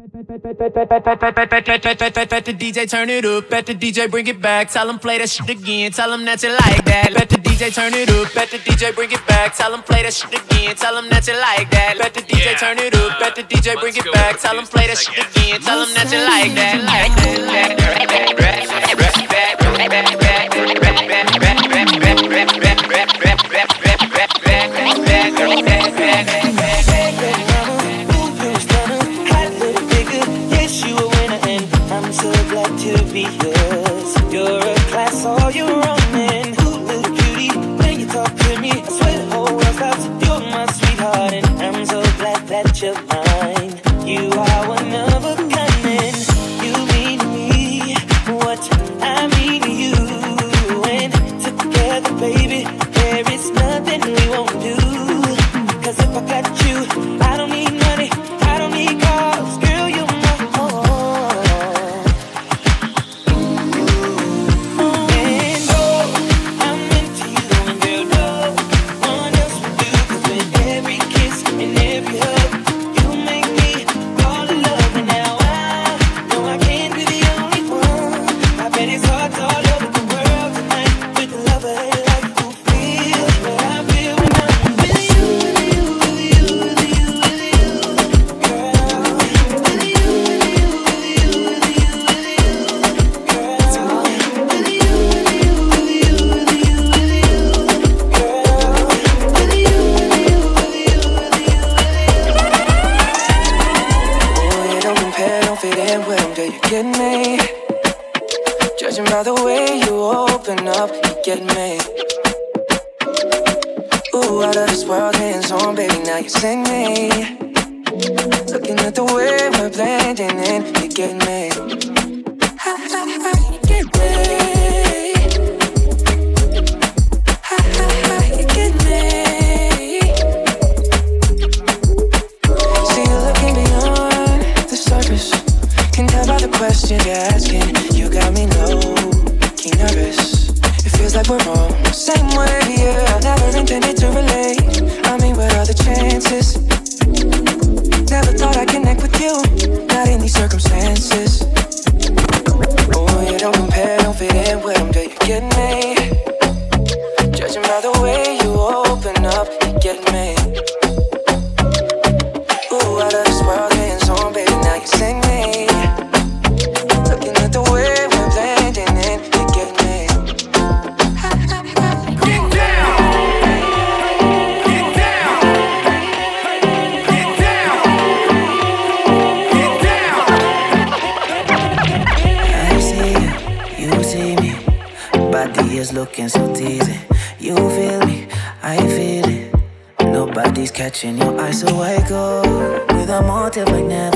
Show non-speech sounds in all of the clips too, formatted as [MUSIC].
Bet the DJ turn it up, bet the DJ bring it back. Tell him play that shit again, tell him that you like that. Bet the DJ turn it up, bet the DJ bring it back. Tell him play that shit again, tell him that you like that. Bet the DJ turn it up, bet the DJ bring it back. Tell him play that shit again, tell him that you like that. Like that. now you sing me. Looking at the way we're blending in, you get me. Get me. You get me. See you looking beyond the surface. Can tell by the questions you're asking. You got me low, nervous. It feels like we're wrong. Same way, yeah. I never intended to relate. I mean, what are the chances? Never thought I'd connect with you. Not in these circumstances. Oh, you don't compare, don't fit in with them. Do you get me? Judging by the way you open up, you get me. so teasing. You feel me, I feel it. Nobody's catching your eyes, so I go with a motive like now.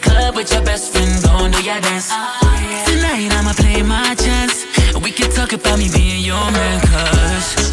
club with your best friend, go oh, and do your dance. Tonight I'ma play my chance. We can talk about me being your man, cause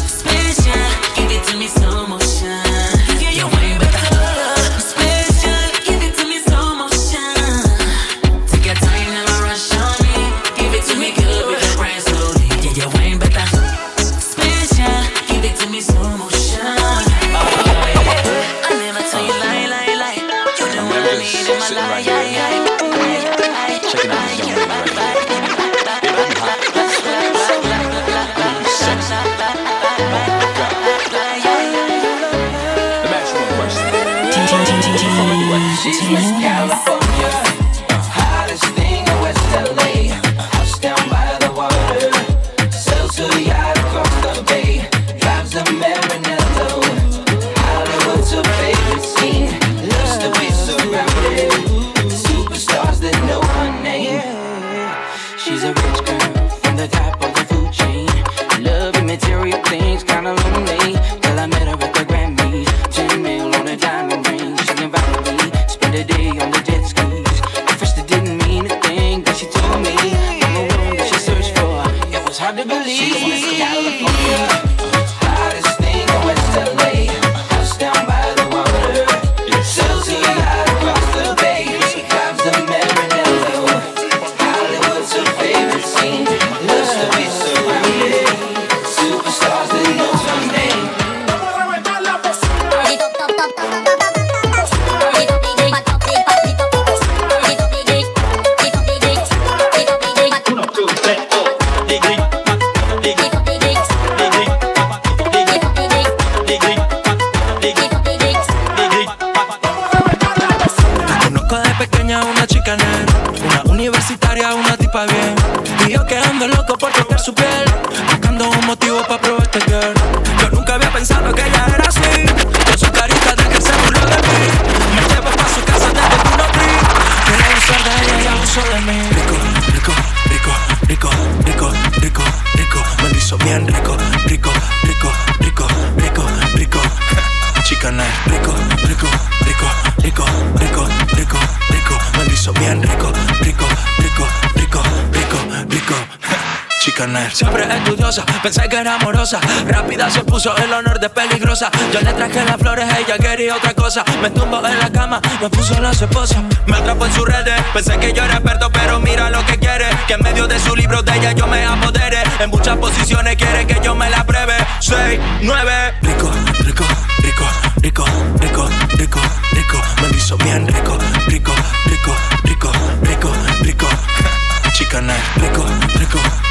Pensé que era amorosa, rápida se puso el honor de peligrosa. Yo le traje las flores, ella quería otra cosa. Me tumbo en la cama, me puso la esposa. Me atrapó en sus redes, pensé que yo era experto, pero mira lo que quiere. Que en medio de su libro de ella yo me apodere. En muchas posiciones quiere que yo me la pruebe. 6, 9, rico, rico, rico, rico, rico, rico, rico. Me lo hizo bien rico, rico, rico, rico, rico, rico. [LAUGHS] Chicana, rico, rico. rico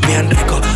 bien rico.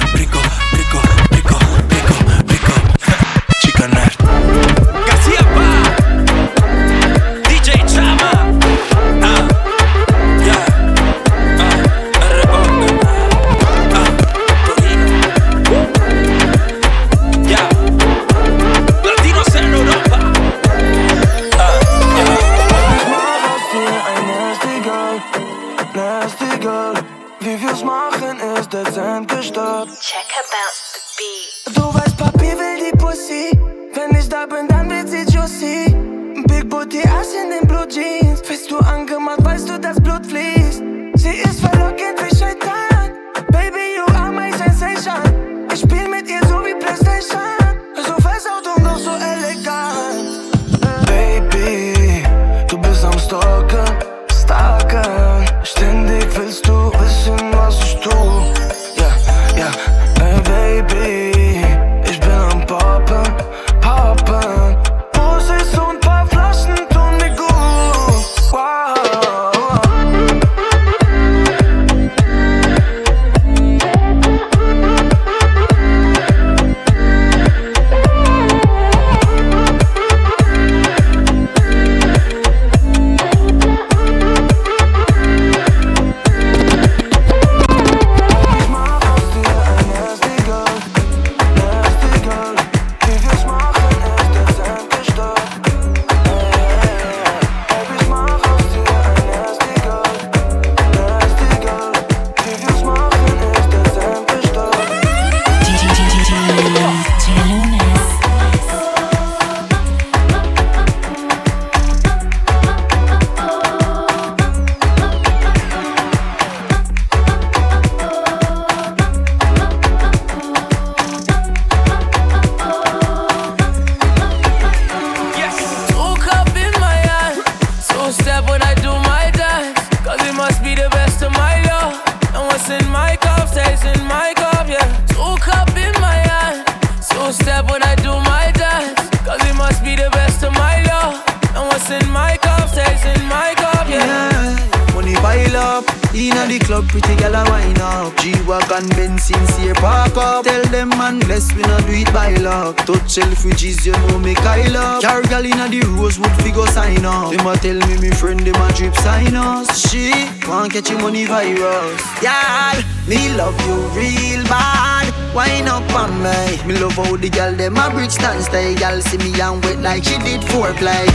Bless we not do it by luck. Touch Selfridges, you know me Kyle up. Carry gal inna the Rosewood, figure sign up. Them a tell me me friend, them a drip sign us. She want catch money virus. Y'all, me love you real bad. Wine up on me. Me love how the gal them a bridge stand stay. Gal see me and wet like she did foreplay.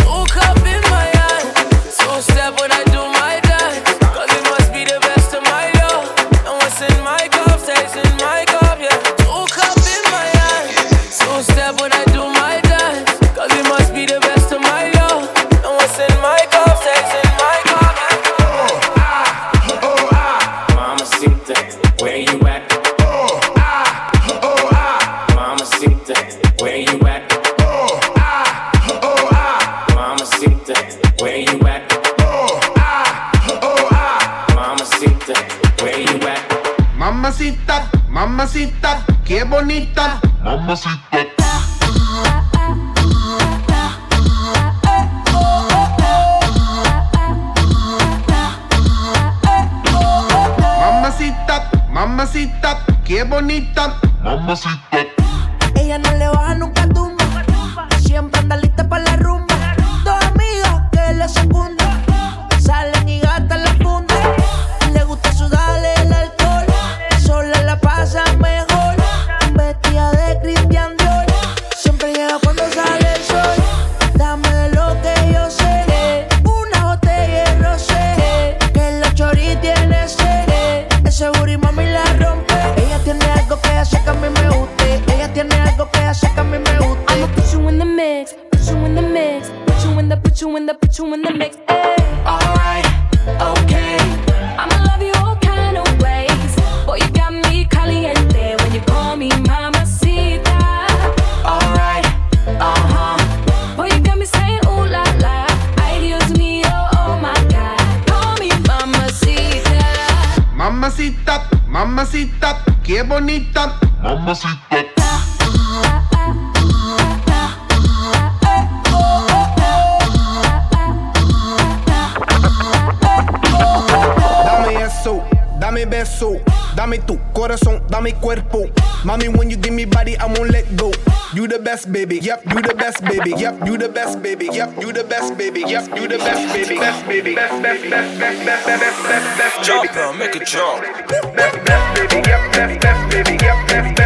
Two cup in my hand, two step when I do Coffee Mamacita, qué bonita. Mamacita. Dame eso, dame beso, dame tu corazón, dame cuerpo. Mami, when you give me body, I won't let go. You the best, baby. Yep, you the best, baby. Yep, you the best, baby. Yep, you the best, baby. Yep, you the best, baby. Best, baby. Best, best, best, best, best, best, best, best, best, Jump now, make it jump. best, best, baby. Yep, best, best, baby. Yep, best, best, baby, yep, yep, yep, baby, yep, yep, yep.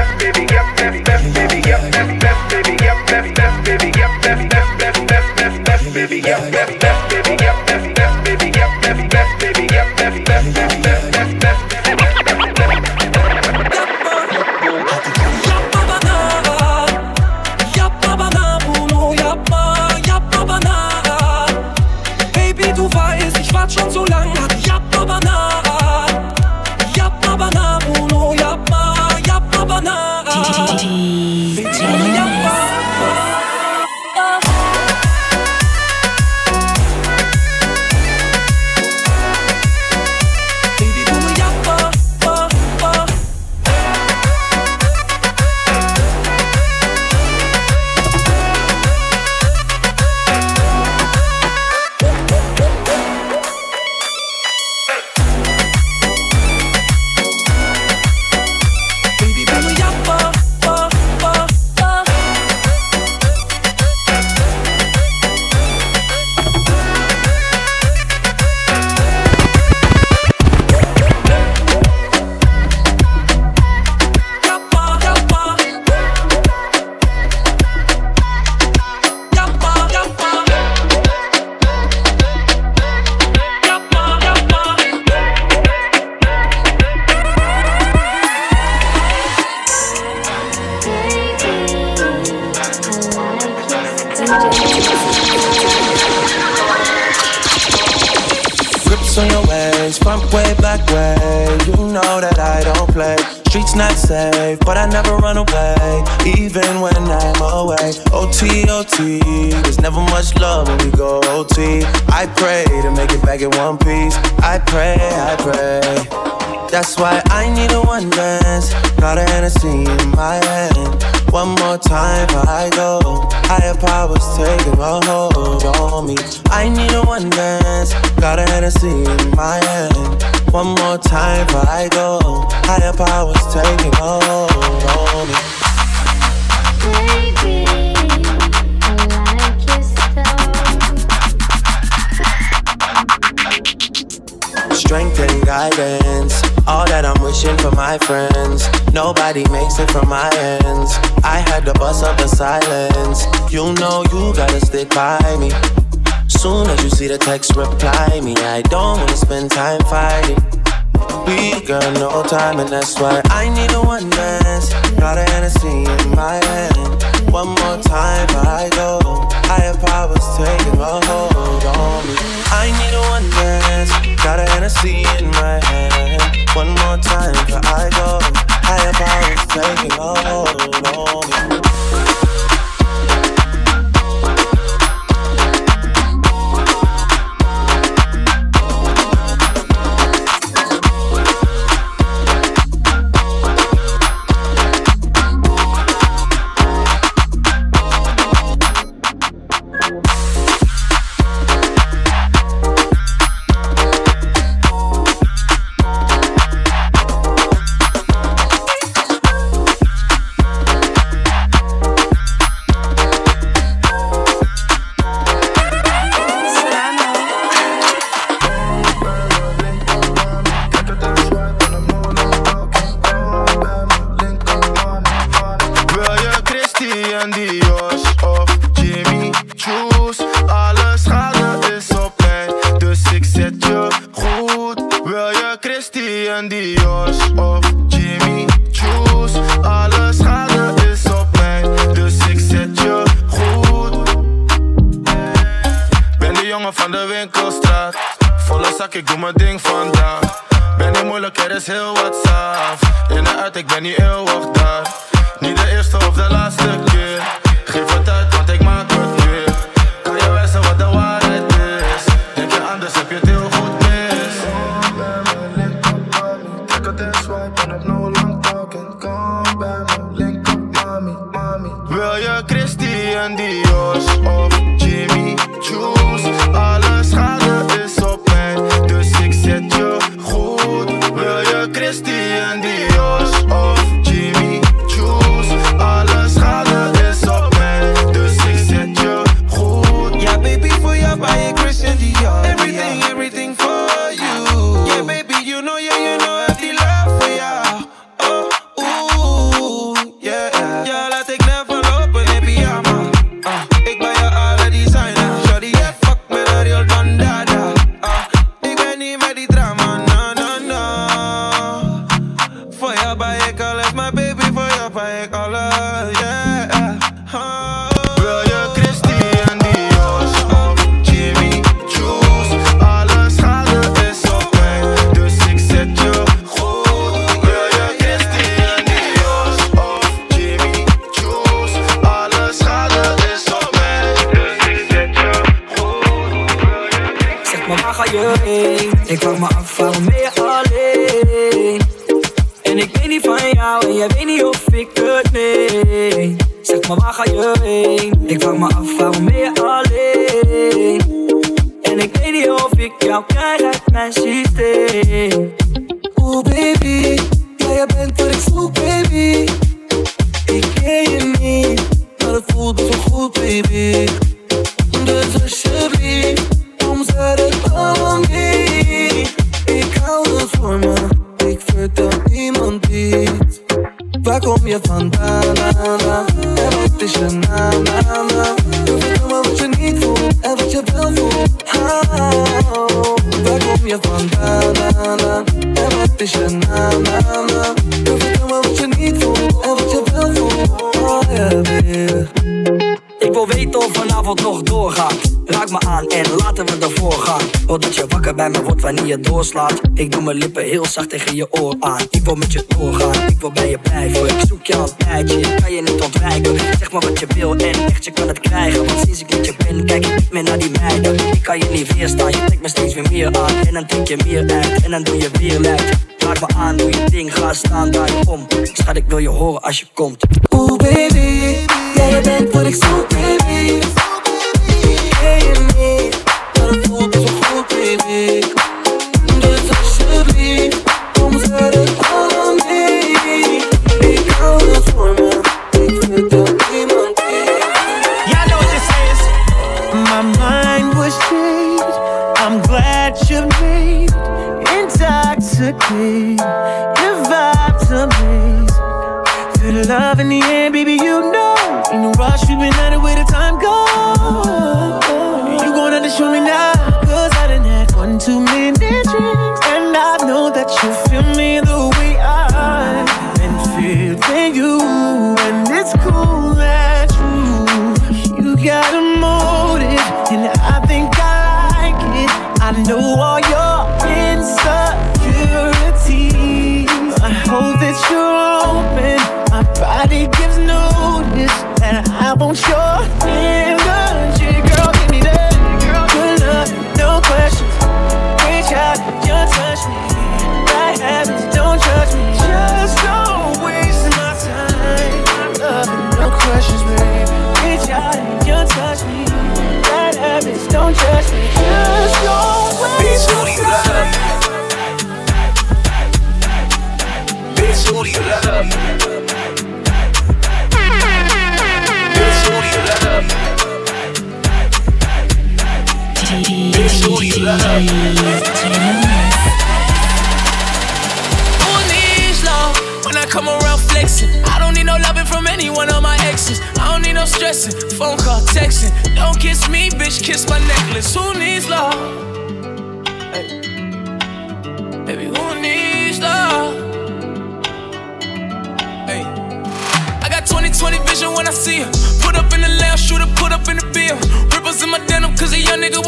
heel zacht tegen je oor aan. Ik wil met je doorgaan, ik wil bij je blijven. Ik zoek je al een tijdje, kan je niet ontwijken. Zeg maar wat je wil en echt, je kan het krijgen. Want sinds ik met je ben, kijk ik niet meer naar die meiden. Ik kan je niet weerstaan, je trekt me steeds weer meer aan. En dan denk je meer uit, en dan doe je weer luid. Raak me aan, doe je ding, ga staan, draai je om. Schat, ik wil je horen als je komt. Oeh baby, jij bent wat ik zoek baby.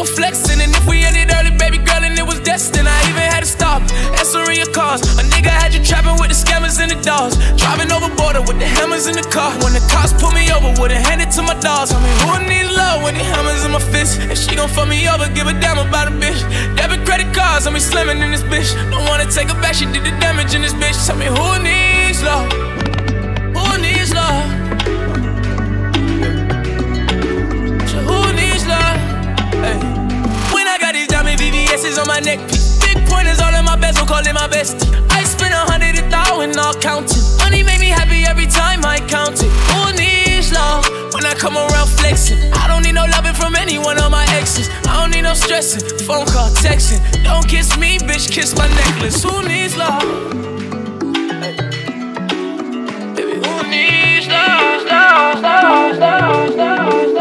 was flexing, and if we ended early, baby girl, and it was destined, I even had to stop answering your calls. A nigga had you trapping with the scammers and the dogs, driving over border with the hammers in the car. When the cops pulled me over, would've handed to my dogs. I mean, who needs love when the hammers in my fist? If she gon' fuck me over, give a damn about a bitch. Debit credit cards, I'm slamming in this bitch. Don't wanna take her back, she did the damage in this bitch. Tell me who needs love. Diamonds on my neck, big pointers all in my bezel, call it my best. I spend a hundred a thousand, all counting. Honey make me happy every time I count it. Who needs love when I come around flexing? I don't need no loving from anyone on my exes. I don't need no stressing, phone call, texting. Don't kiss me, bitch, kiss my necklace. Who needs love? Baby, who needs love, love, love, love, love?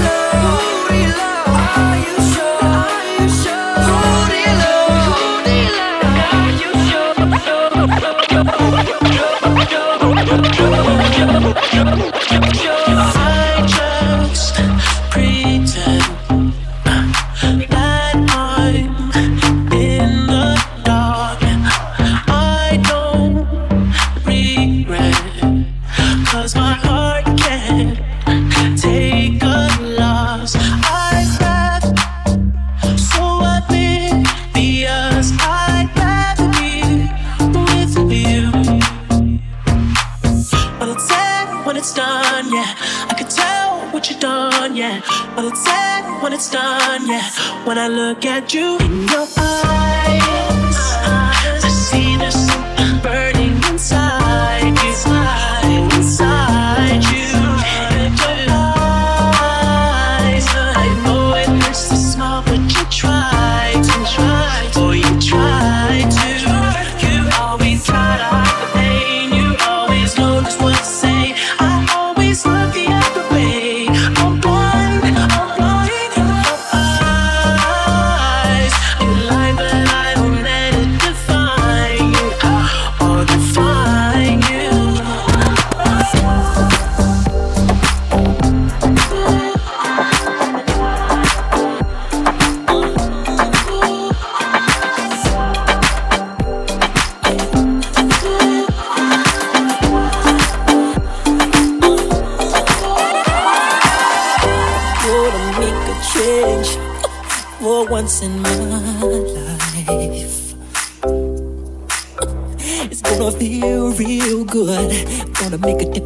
love.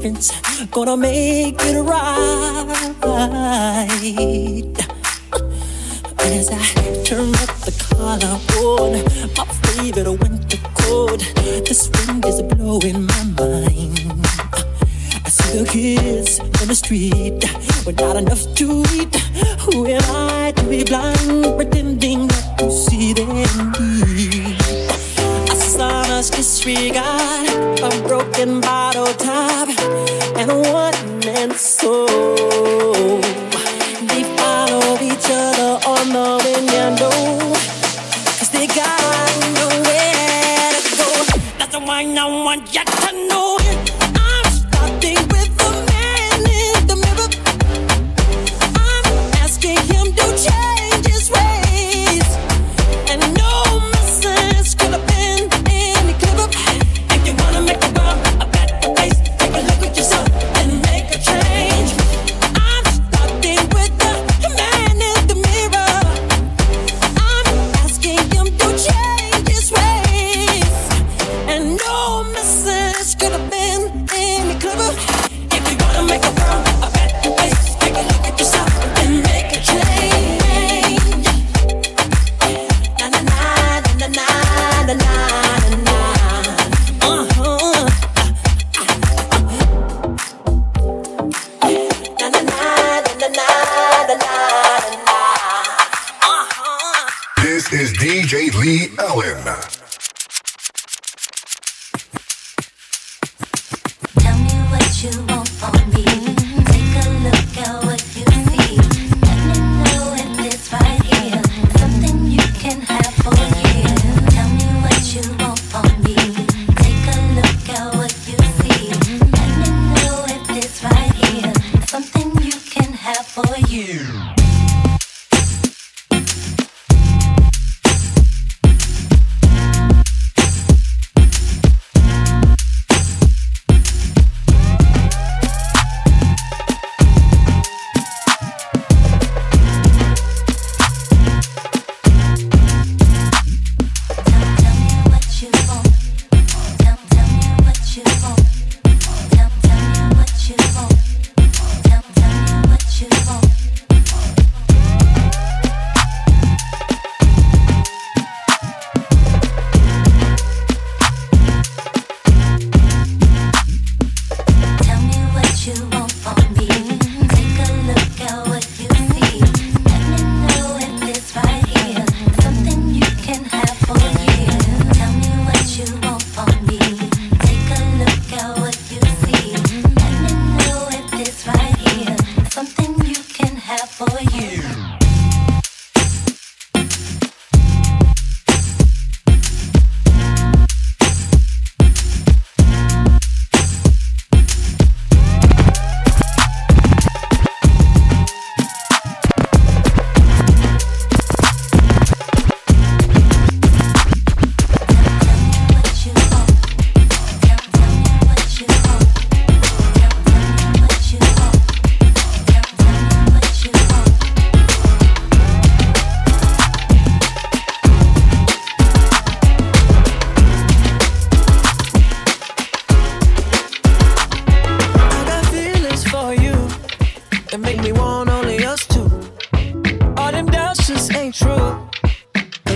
difference. Gonna make it right. As I turn up the collar on my favorite winter coat, this wind is blowing my mind. I see the kids on the street with not enough to eat. Who am I to be blind, pretending not to see them eat? must disregard a broken bottle top and a one man soul.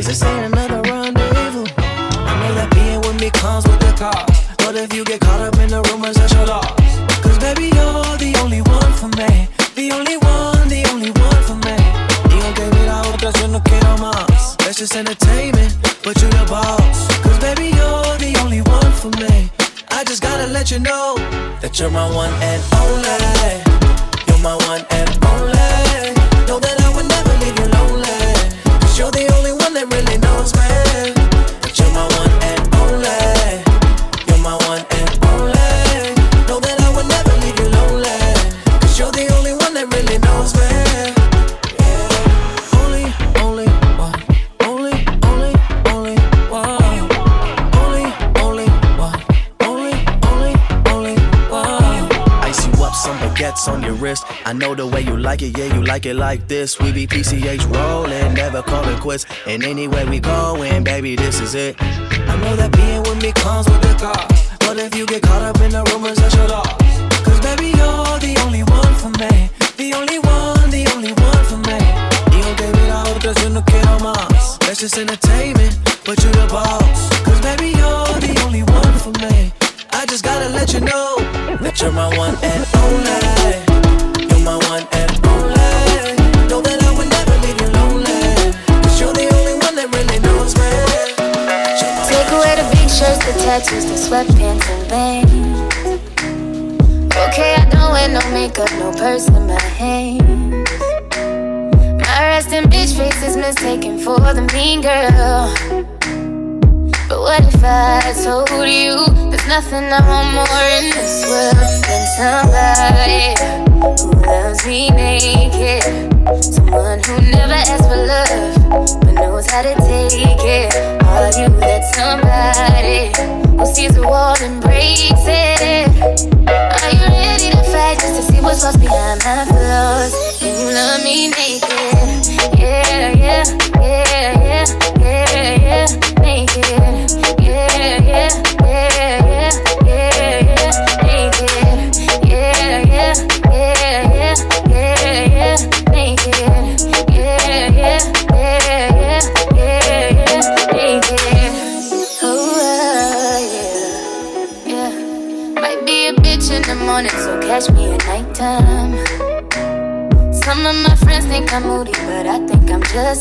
This ain't another rendezvous. I know that being with me comes with the cost. But if you get caught up in the rumors, that's your loss. Cause baby, you're the only one for me. The only one, the only one for me. Y aunque mira otras, yo no quiero más. That's just entertainment, but you the boss. Cause baby, you're the only one for me. I just gotta let you know that you're my one like it, yeah, you like it like this. We be PCH rolling, never call it quits. And anywhere we going, baby, this is it. I know that being with me comes with the cost. But if you get caught up in the rumors, that's your loss. Girl. But what if I told you there's nothing I want more in this world than somebody who loves me naked?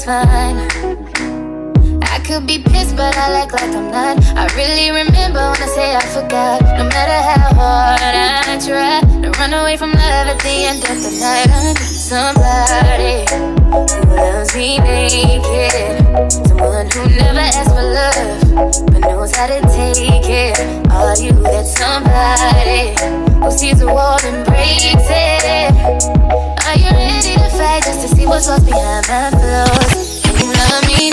Fine. I could be pissed, but I act like I'm not. I really remember when I say I forgot. No matter how hard I try to run away from love at the end of the night, I need somebody who loves me naked. Someone who never asks for love, but knows how to take it. Are you that somebody who sees a wall and breaks it? To fight just to see what's lost behind my? Can you love me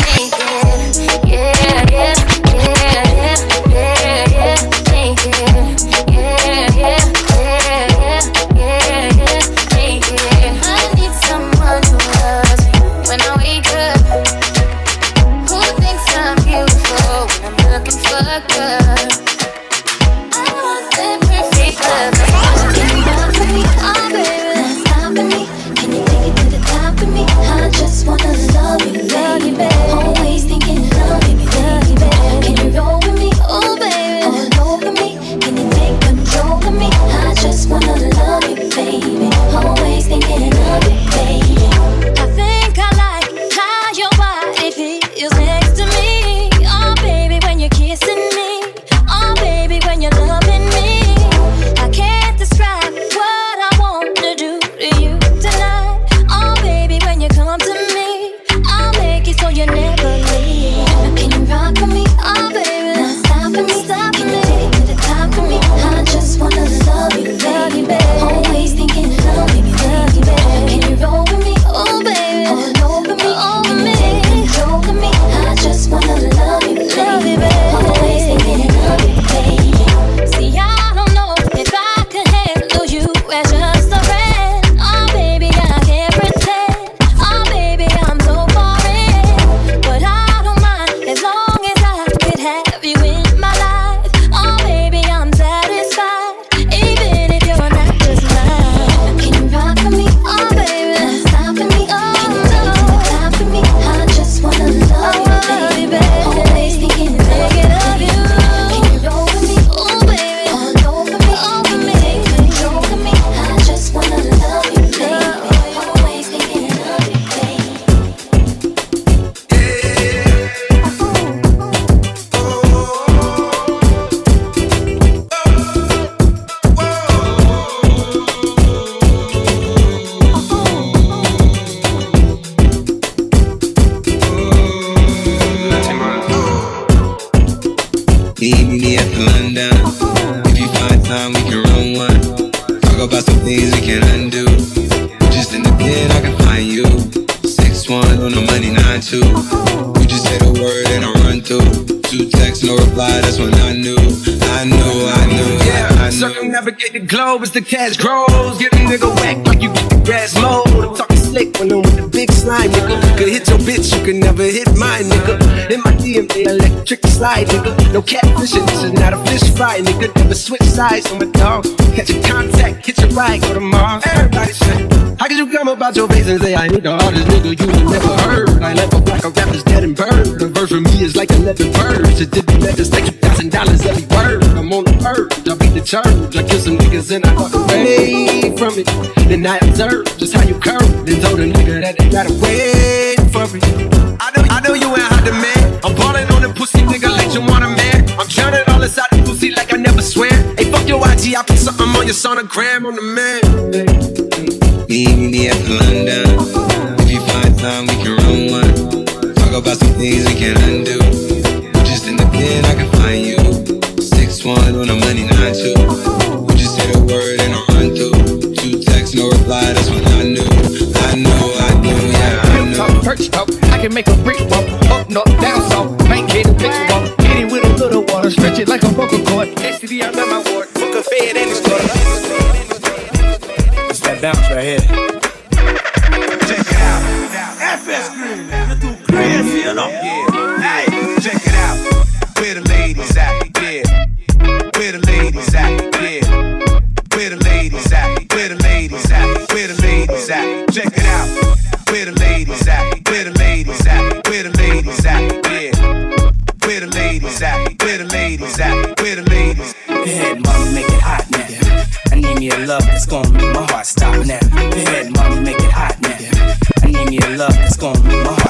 knew, I knew, I knew, Yeah, I knew. circumnavigate the globe as the cash grows. Get a nigga whack like you get the. I'm talking slick when I'm with the big slime, nigga. Could hit your bitch, you can never hit mine, nigga. In my DM, they electric slide, nigga. No catfishing, this is not a fish fry, nigga. Never switch sides on my dog. Catch a contact, hit your ride, go to Mars. Everybody say, how could you come about your face and say I ain't the hardest nigga you never heard? I left a black a rapper's dead and burned. The verse from me is like eleven birds. It did be letters, a thousand dollars every word. I'm on the beat the church. I kill some niggas and I walk away from it. Then I observe just how you curve. Then told a nigga that they gotta wait for it. I know, I know you ain't hot man. I'm balling on the pussy nigga like you want a man. I'm drowning all inside the pussy like I never swear. Hey, fuck your IG, I put something on your sonogram on the man. Meet me at London. If you find time, we can run one. Talk about some things we can undo. Just in the pen, I can on the money nine two. You say the word and I run through. Two texts, no reply. That's when I knew, I knew, I knew, yeah, I knew. Talk, perch talk, I can make a brick walk, up, north, down, south, make it a picture walk, hit it with a little water, stretch it like a vocal cord, STD out of my ward, book a fed and it's It's that bounce right here. Check it out. FS Green, you do crazy, you know. Yeah, hey, Where the ladies at? Where the ladies? Go ahead, mama, make it hot now. I need me a love that's gonna make my heart stop now. Go ahead, mama, make it hot now. I need me a love that's gonna make my heart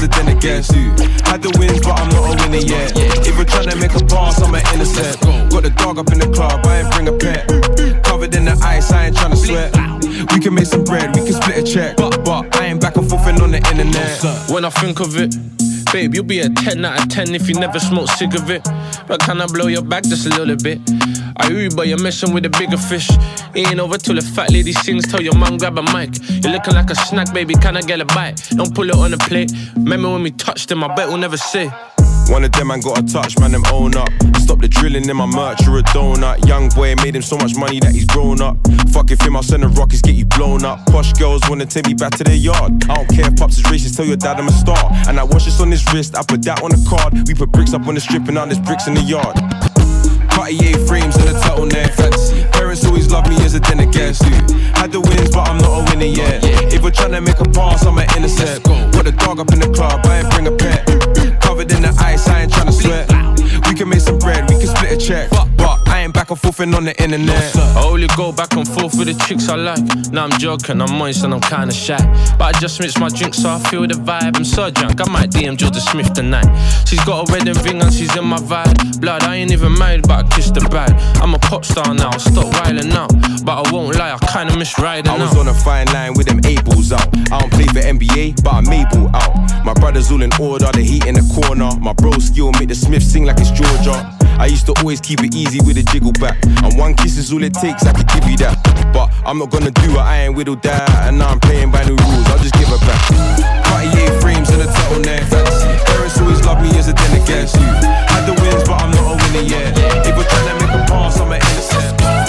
always love me as a dinner guest. Had the wins, but I'm not a winner yet. If we're trying to make a pass, I'm an innocent. Got the dog up in the club, I ain't bring a pet. Covered in the ice, I ain't trying to sweat. We can make some bread, we can split a check. But, but I ain't back and forth on the internet. When I think of it, babe, you'll be a 10 out of 10 if you never smoke cigarette. But can I blow your back just a little bit? I Uber, you're messing with a bigger fish. It ain't over till the fat lady sings. Tell your mom grab a mic. You're looking like a snack, baby. Can I get a bite? Don't pull it on the plate. Remember when we touched them? I bet we'll never say. One of them man got a touch, man, them own up. Stop the drilling in my merch, you're a donut. Young boy made him so much money that he's grown up. Fuck if him, I'll send the rockets, get you blown up. Posh girls wanna take me back to their yard. I don't care if pops is racist, tell your dad I'm a star. And I watch this on his wrist, I put that on the card. We put bricks up on the strip and now there's bricks in the yard. Cartier frames and a turtleneck. Parents always love me as a dinner guest. Had the wins, but I'm not a winner yet. If we're trying to make a pass, I'm an innocent. Got the dog up in the club, I ain't bring a pet. Covered in the ice, I ain't trying to sweat. We can make some bread, we can split a check. But I ain't back and forth on the internet. I only go back and forth with the chicks I like. Now I'm joking, I'm moist and I'm kinda shy. But I just mix my drink so I feel the vibe. I'm so drunk, I might DM Jorja Smith tonight. She's got a wedding ring and she's in my vibe. Blood, I ain't even married, but I kissed the bride. I'm a pop star now, stop wilding out. But I won't lie, I kinda miss riding I was out. on a fine line with them eight balls out. I don't play for NBA, but I'm able out. My brothers all in order, the heat in the corner. My bro skill make the Smith sing like it's Jorja. I used to always keep it easy with a jiggle back. And one kiss is all it takes, I could give you that. But I'm not gonna do it, I ain't whittled that. And now I'm playing by new rules, I'll just give her back. Cartier frames and a turtleneck. Parents always love me as a dinner guest. Had the wins, but I'm not a winner yet. If we're trying to make a pass, I'm an innocent.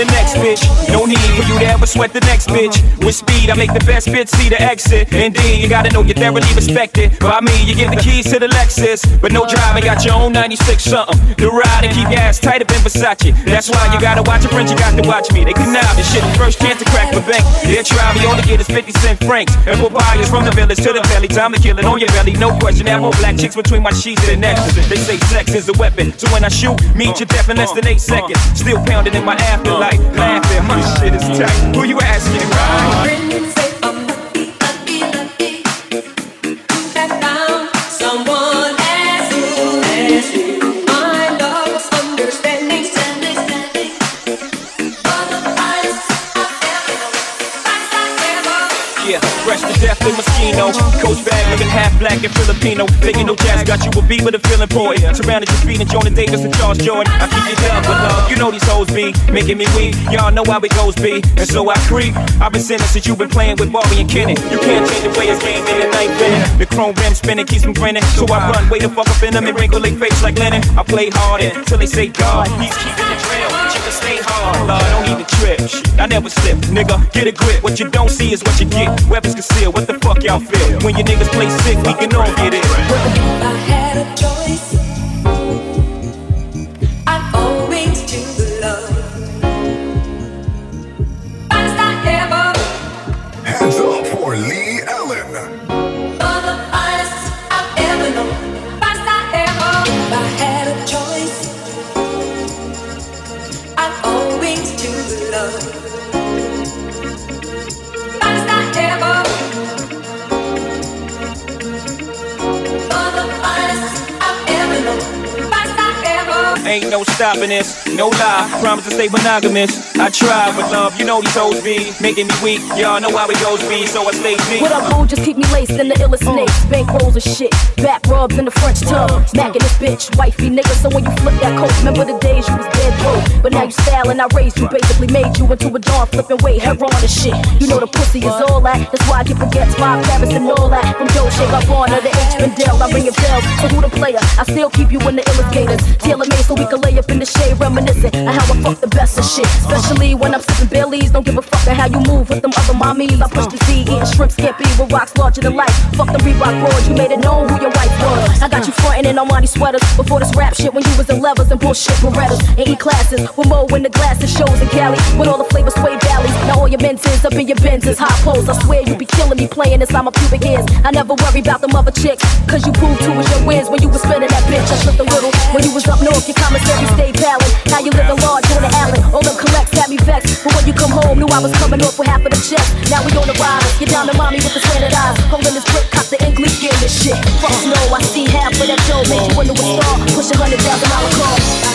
The next bitch. No need for you to ever sweat the next bitch. With speed, I make the best bitch see the exit. Indeed, you gotta know you're thoroughly respected. By me, you give the keys to the Lexus, but no driving. Got your own 96 something. The ride and keep your ass tight up in Versace. That's why you gotta watch your friends, you got to watch me. They connive and shit. First chance to crack the bank. They'll try me, all they get is 50 cent francs. And for buyers from the village to the belly, time to kill it on your belly. No question, have more black chicks between my sheets and necks. They say sex is a weapon, so when I shoot, meet your death in less than eight seconds. Still pounding in my afterlife, laughing. My shit is tight. Who you asking, right? Fresh to death in Moschino. Coach bag looking half black and Filipino. Thinking no jazz got you a beat with a feeling important. Surrounded your feet and Jonah Davis and Charles Jourdan. I keep it up with love. You know these hoes be making me weak. Y'all know how it goes be. And so I creep. I've been sinning since you've been playing with Bobby and Kenny. You can't change the way his game in the night been. The chrome rim spinning keeps me grinning. So I run way the fuck up in them and wrinkle their face like Lennon. I play hard until they say God. He's keeping the trail. Can stay hard. Lord, don't the trip. I never slip. Nigga, get a grip. What you don't see is what you get. Weapons concealed. What the fuck y'all feel? When your niggas play sick, we can all get it. I had a choice. Ain't no stopping this, no lie. Promise to stay monogamous. I try, but love, you know these hoes be making me weak. Y'all know how it goes be, so I stay deep. What up, boo? Just keep me laced in the illest snakes. Bank rolls of shit. Back rubs in the French tub. Smacking this bitch. Wifey nigga, so when you flip that coat, remember the days you was dead broke. But now you styling, I raised you. Basically made you into a dawn flipping weight. Head on and shit. You know the pussy is all that. That's why I get forgets five carats and all that. From Joe Shake up on her, the H Bendel. I ring a bell. So who the player? I still keep you in the illugators. Tailor made so we can lay up in the shade, reminiscing of how I fuck the best of shit. Especially when I'm sipping Baileys. Don't give a fuck at how you move with them other mommies. I push the Z, eating shrimp scampi with rocks larger than life. Fuck the Reebok broad, you made it known who your wife was. I got you frontin' in Armani sweaters before this rap shit when you was in levers and bullshit Berettas and E classes. With Mo in the glasses, shows in Cali with all the flavors sway valleys. Now all your mentions up in your Benzes, hot poles. I swear you be killing me playing inside my pubic hairs. I never worry about them other chicks, cause you proved two was your wins when you was spinning that bitch. I slipped a little when you was up north, your commissary stayed pallid. Now you living large on the island. All them collects had me vexed. But when you come home, knew I was coming off with half of the check. Now we on the ride. Get down to mommy with the slanted eyes. Holding this brick, cop the English gear this shit. Fuck no, I see half of that dough. Made you into a star. Push a hundred thousand dollar car.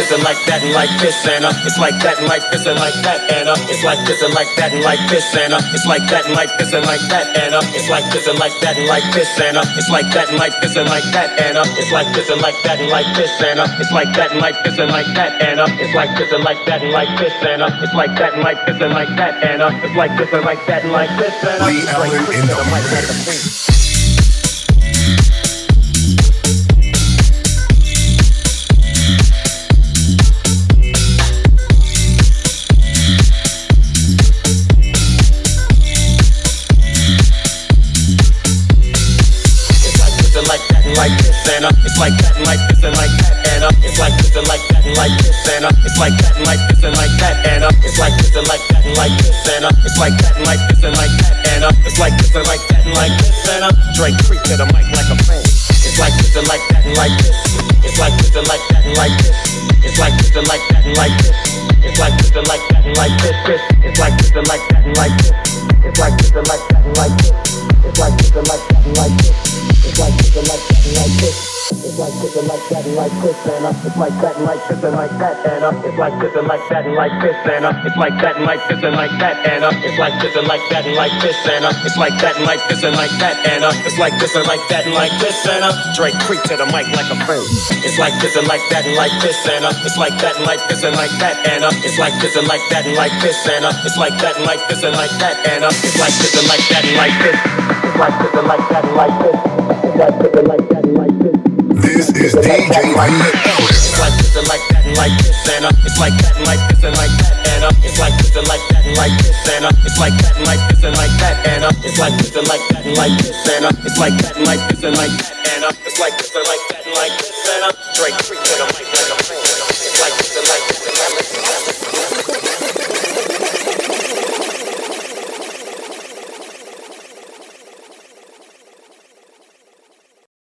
This and like that and like this and uh, it's like that and like this and like that and uh, it's like this and like that and like this and uh, it's like that and like this and like that and uh, it's like this and like that and like this and uh, it's like that and like this and like that and uh, it's like this and like that and like this and uh, it's like that and like this and like that and uh, it's like this and like that and like this and uh, it's like that and like this and like that and uh, it's like this and like that and like this and uh, it's like this and like that and mix. It's like that and like this and like that and uh, it's like this and like that and like this and uh, it's like that and like this and like that and uh, it's like this and like that and like this and uh, it's like that and like this and like that and uh, it's like this and like that and like this and uh, Dre creep to the mic like a fan. It's like this and like that and like this. It's like this and like that and like this. It's like this and like that and like this. It's like this and like that and like this. It's like this and like that and like this. It's like this and like that and like this. It's like this and like that and like this. It's like this and like that and like this. Like this and like that and like this and uh, it's like that and like this and like that and uh, it's like this and like that and like this and uh, it's like that and like this and like that and uh, it's like this and like that and like this and uh, it's like that and like this and like that and uh, it's like this and like that and like this and uh, Dre creep to the mic like a friend. It's like this and like that and like this and uh, it's like that and like this and like that and uh, it's like this and like that and like this and uh, it's like that and like this and like that and uh, it's like this and like that and like this. It's like this and like that and like this. It's like this and like that and like this. Is DJ V. It's like this and like that and like this and uh, it's like that and like this and like that and uh, it's like this and like that and like this and uh, it's like that and like this and like that and uh, it's like this and like that and like this and uh, it's like that and like this and like that and uh, it's like this and like that and like this and uh, Dre freak to the mic like